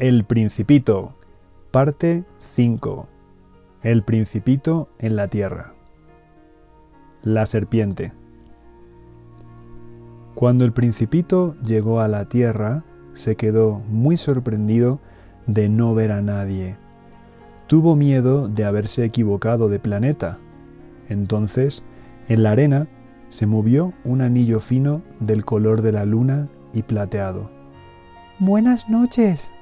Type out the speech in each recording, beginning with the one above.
El Principito, parte 5. El Principito en la Tierra. La serpiente. Cuando el Principito llegó a la Tierra, se quedó muy sorprendido de no ver a nadie. Tuvo miedo de haberse equivocado de planeta. Entonces, en la arena se movió un anillo fino del color de la luna y plateado. Buenas noches.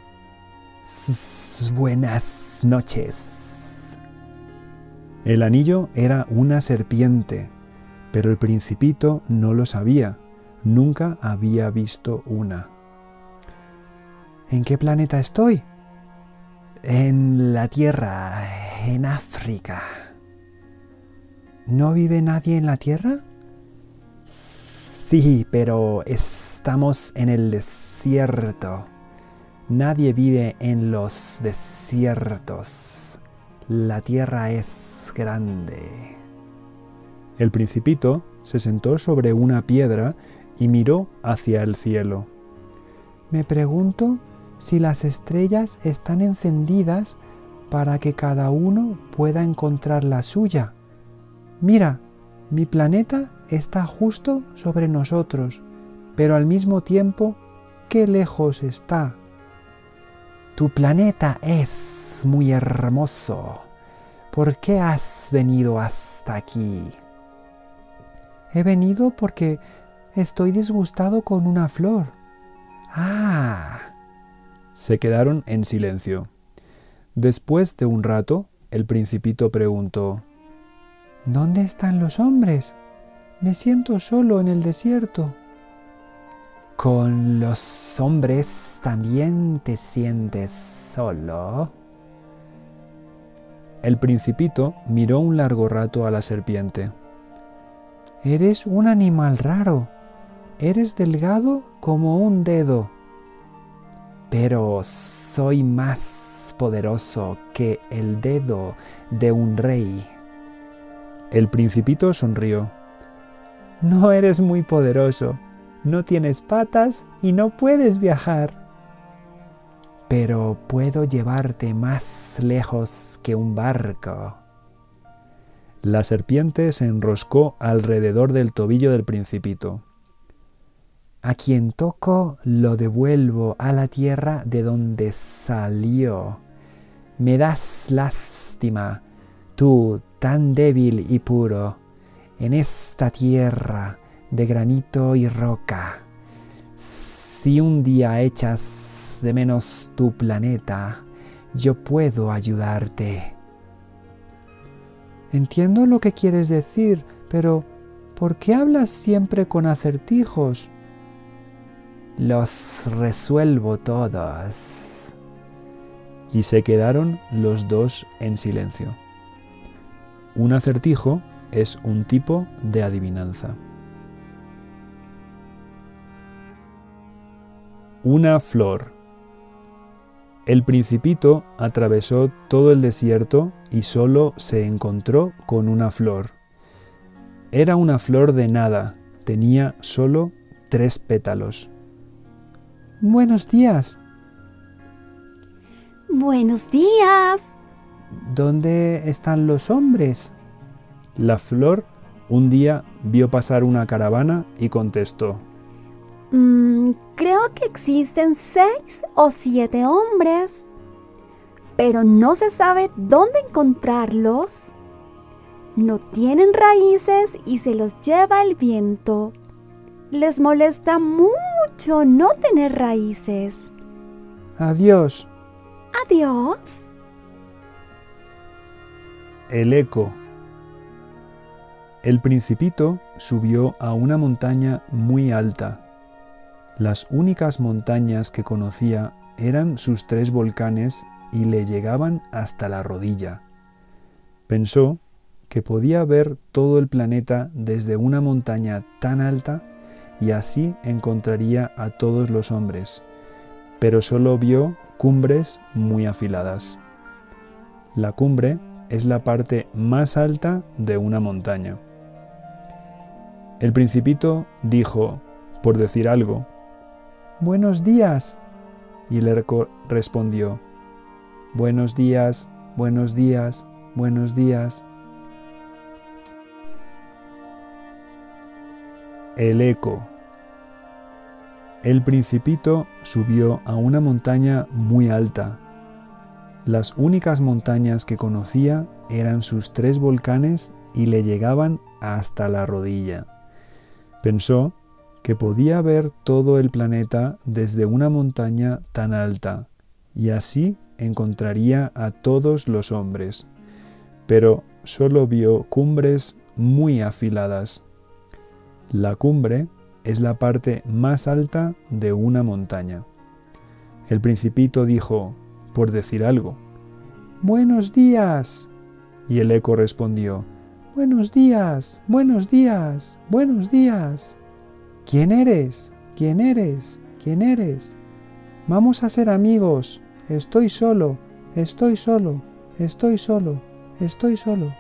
Buenas noches. El anillo era una serpiente, pero el principito no lo sabía. Nunca había visto una. ¿En qué planeta estoy? En la Tierra, en África. ¿No vive nadie en la Tierra? Sí, pero estamos en el desierto. Nadie vive en los desiertos. La tierra es grande. El principito se sentó sobre una piedra y miró hacia el cielo. Me pregunto si las estrellas están encendidas para que cada uno pueda encontrar la suya. Mira, mi planeta está justo sobre nosotros, pero al mismo tiempo, qué lejos está. Tu planeta es muy hermoso. ¿Por qué has venido hasta aquí? He venido porque estoy disgustado con una flor. Ah. Se quedaron en silencio. Después de un rato, el principito preguntó, ¿Dónde están los hombres? Me siento solo en el desierto. Con los hombres también te sientes solo. El principito miró un largo rato a la serpiente. Eres un animal raro. Eres delgado como un dedo. Pero soy más poderoso que el dedo de un rey. El principito sonrió. No eres muy poderoso no tienes patas y no puedes viajar. Pero puedo llevarte más lejos que un barco. La serpiente se enroscó alrededor del tobillo del principito. A quien toco lo devuelvo a la tierra de donde salió. Me das lástima, tú tan débil y puro, en esta tierra de granito y roca. Si un día echas de menos tu planeta, yo puedo ayudarte. Entiendo lo que quieres decir, pero ¿por qué hablas siempre con acertijos? Los resuelvo todos. Y se quedaron los dos en silencio. Un acertijo es un tipo de adivinanza. Una flor. El principito atravesó todo el desierto y solo se encontró con una flor. Era una flor de nada, tenía solo tres pétalos. Buenos días. Buenos días. ¿Dónde están los hombres? La flor un día vio pasar una caravana y contestó. Mm, creo que existen seis o siete hombres, pero no se sabe dónde encontrarlos. No tienen raíces y se los lleva el viento. Les molesta mucho no tener raíces. Adiós. Adiós. El eco. El principito subió a una montaña muy alta las únicas montañas que conocía eran sus tres volcanes y le llegaban hasta la rodilla. Pensó que podía ver todo el planeta desde una montaña tan alta y así encontraría a todos los hombres, pero solo vio cumbres muy afiladas. La cumbre es la parte más alta de una montaña. El principito dijo, por decir algo, Buenos días. Y eco respondió, Buenos días, buenos días, buenos días. El eco. El principito subió a una montaña muy alta. Las únicas montañas que conocía eran sus tres volcanes y le llegaban hasta la rodilla. Pensó que podía ver todo el planeta desde una montaña tan alta, y así encontraría a todos los hombres. Pero solo vio cumbres muy afiladas. La cumbre es la parte más alta de una montaña. El principito dijo, por decir algo, Buenos días. Y el eco respondió, Buenos días, buenos días, buenos días. ¿Quién eres? ¿Quién eres? ¿Quién eres? Vamos a ser amigos. Estoy solo, estoy solo, estoy solo, estoy solo.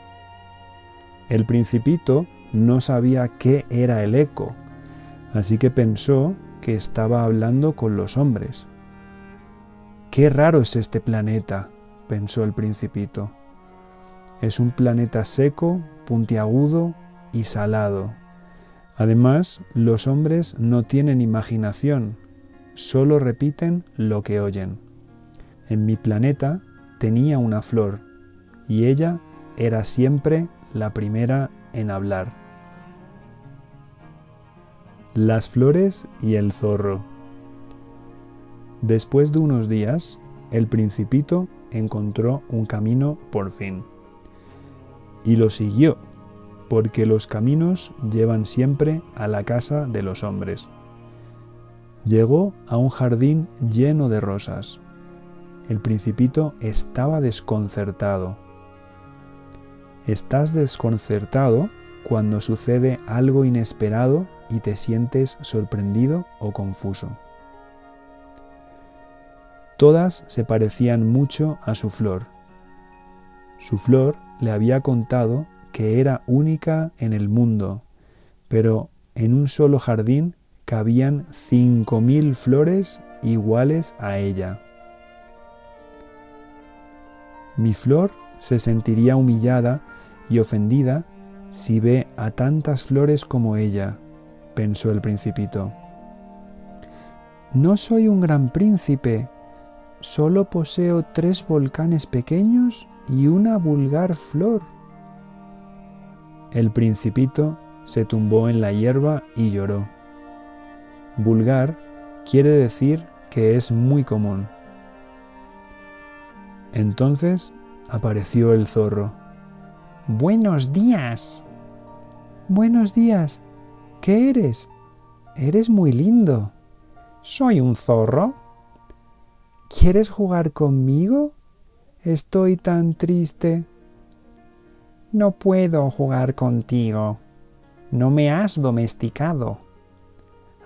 El principito no sabía qué era el eco, así que pensó que estaba hablando con los hombres. Qué raro es este planeta, pensó el principito. Es un planeta seco, puntiagudo y salado. Además, los hombres no tienen imaginación, solo repiten lo que oyen. En mi planeta tenía una flor y ella era siempre la primera en hablar. Las flores y el zorro. Después de unos días, el principito encontró un camino por fin. Y lo siguió, porque los caminos llevan siempre a la casa de los hombres. Llegó a un jardín lleno de rosas. El principito estaba desconcertado. Estás desconcertado cuando sucede algo inesperado y te sientes sorprendido o confuso. Todas se parecían mucho a su flor. Su flor le había contado que era única en el mundo, pero en un solo jardín cabían cinco mil flores iguales a ella. Mi flor se sentiría humillada y ofendida si ve a tantas flores como ella, pensó el principito. No soy un gran príncipe, solo poseo tres volcanes pequeños y una vulgar flor. El principito se tumbó en la hierba y lloró. Vulgar quiere decir que es muy común. Entonces apareció el zorro. Buenos días. Buenos días. ¿Qué eres? Eres muy lindo. Soy un zorro. ¿Quieres jugar conmigo? Estoy tan triste. No puedo jugar contigo. No me has domesticado.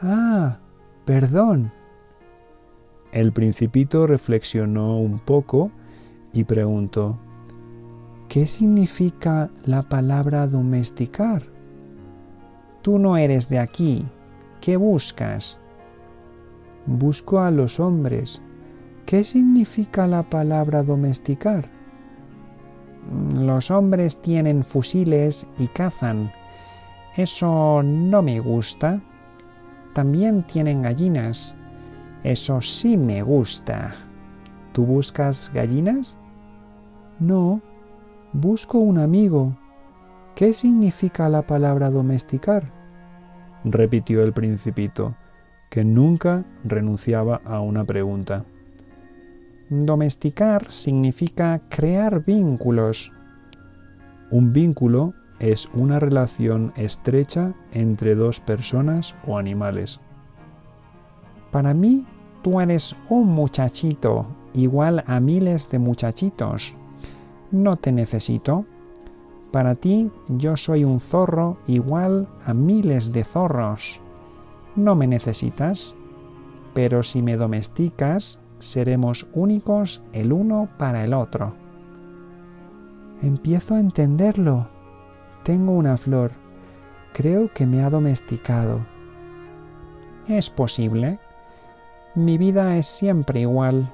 Ah, perdón. El principito reflexionó un poco y preguntó, ¿qué significa la palabra domesticar? Tú no eres de aquí. ¿Qué buscas? Busco a los hombres. ¿Qué significa la palabra domesticar? Los hombres tienen fusiles y cazan. Eso no me gusta. También tienen gallinas. Eso sí me gusta. ¿Tú buscas gallinas? No, busco un amigo. ¿Qué significa la palabra domesticar? repitió el principito, que nunca renunciaba a una pregunta. Domesticar significa crear vínculos. Un vínculo es una relación estrecha entre dos personas o animales. Para mí, tú eres un muchachito igual a miles de muchachitos. No te necesito. Para ti yo soy un zorro igual a miles de zorros. No me necesitas. Pero si me domesticas, seremos únicos el uno para el otro. Empiezo a entenderlo. Tengo una flor. Creo que me ha domesticado. Es posible. Mi vida es siempre igual.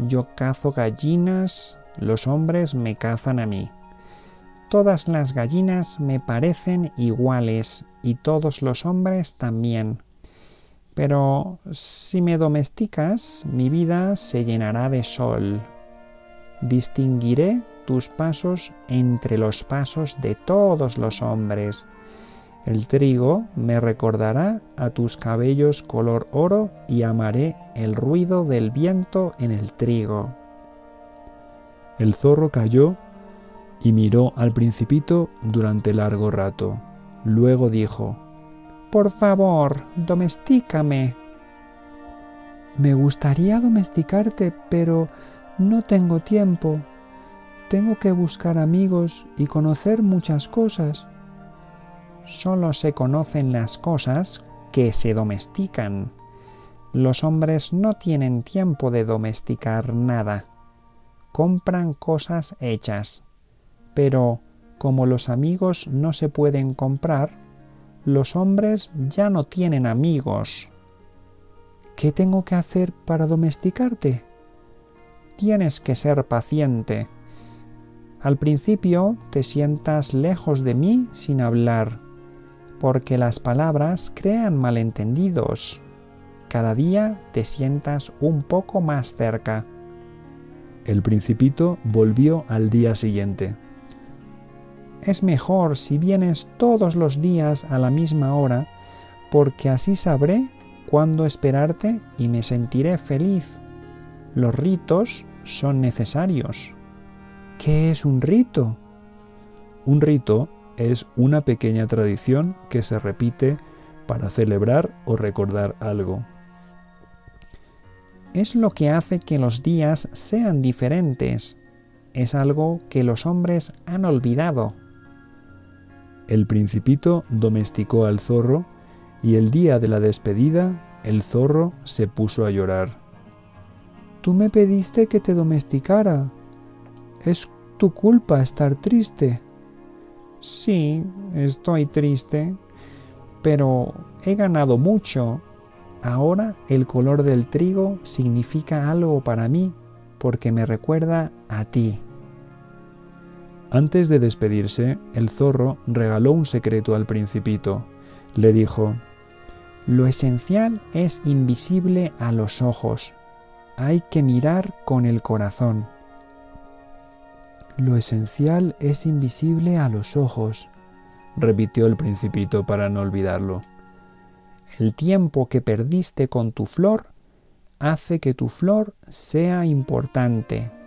Yo cazo gallinas, los hombres me cazan a mí. Todas las gallinas me parecen iguales y todos los hombres también. Pero si me domesticas, mi vida se llenará de sol. Distinguiré tus pasos entre los pasos de todos los hombres. El trigo me recordará a tus cabellos color oro y amaré el ruido del viento en el trigo. El zorro cayó y miró al principito durante largo rato. Luego dijo, Por favor, domestícame. Me gustaría domesticarte, pero no tengo tiempo. Tengo que buscar amigos y conocer muchas cosas. Solo se conocen las cosas que se domestican. Los hombres no tienen tiempo de domesticar nada. Compran cosas hechas pero como los amigos no se pueden comprar, los hombres ya no tienen amigos. ¿Qué tengo que hacer para domesticarte? Tienes que ser paciente. Al principio te sientas lejos de mí sin hablar, porque las palabras crean malentendidos. Cada día te sientas un poco más cerca. El principito volvió al día siguiente es mejor si vienes todos los días a la misma hora, porque así sabré cuándo esperarte y me sentiré feliz. Los ritos son necesarios. ¿Qué es un rito? Un rito es una pequeña tradición que se repite para celebrar o recordar algo. Es lo que hace que los días sean diferentes. Es algo que los hombres han olvidado. El principito domesticó al zorro y el día de la despedida el zorro se puso a llorar. Tú me pediste que te domesticara. Es tu culpa estar triste. Sí, estoy triste, pero he ganado mucho. Ahora el color del trigo significa algo para mí porque me recuerda a ti. Antes de despedirse, el zorro regaló un secreto al principito. Le dijo, Lo esencial es invisible a los ojos. Hay que mirar con el corazón. Lo esencial es invisible a los ojos, repitió el principito para no olvidarlo. El tiempo que perdiste con tu flor hace que tu flor sea importante.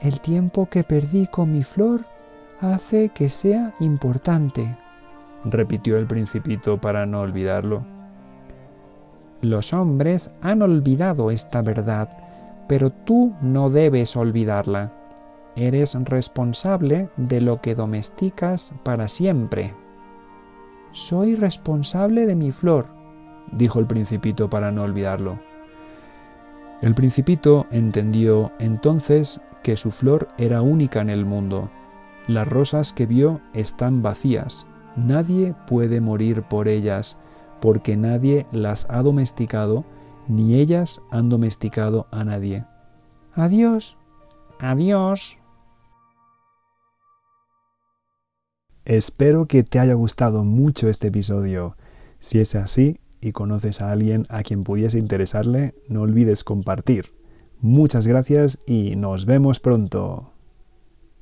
El tiempo que perdí con mi flor hace que sea importante, repitió el principito para no olvidarlo. Los hombres han olvidado esta verdad, pero tú no debes olvidarla. Eres responsable de lo que domesticas para siempre. Soy responsable de mi flor, dijo el principito para no olvidarlo. El principito entendió entonces que su flor era única en el mundo. Las rosas que vio están vacías. Nadie puede morir por ellas, porque nadie las ha domesticado, ni ellas han domesticado a nadie. Adiós. Adiós. Espero que te haya gustado mucho este episodio. Si es así y conoces a alguien a quien pudiese interesarle, no olvides compartir. Muchas gracias y nos vemos pronto.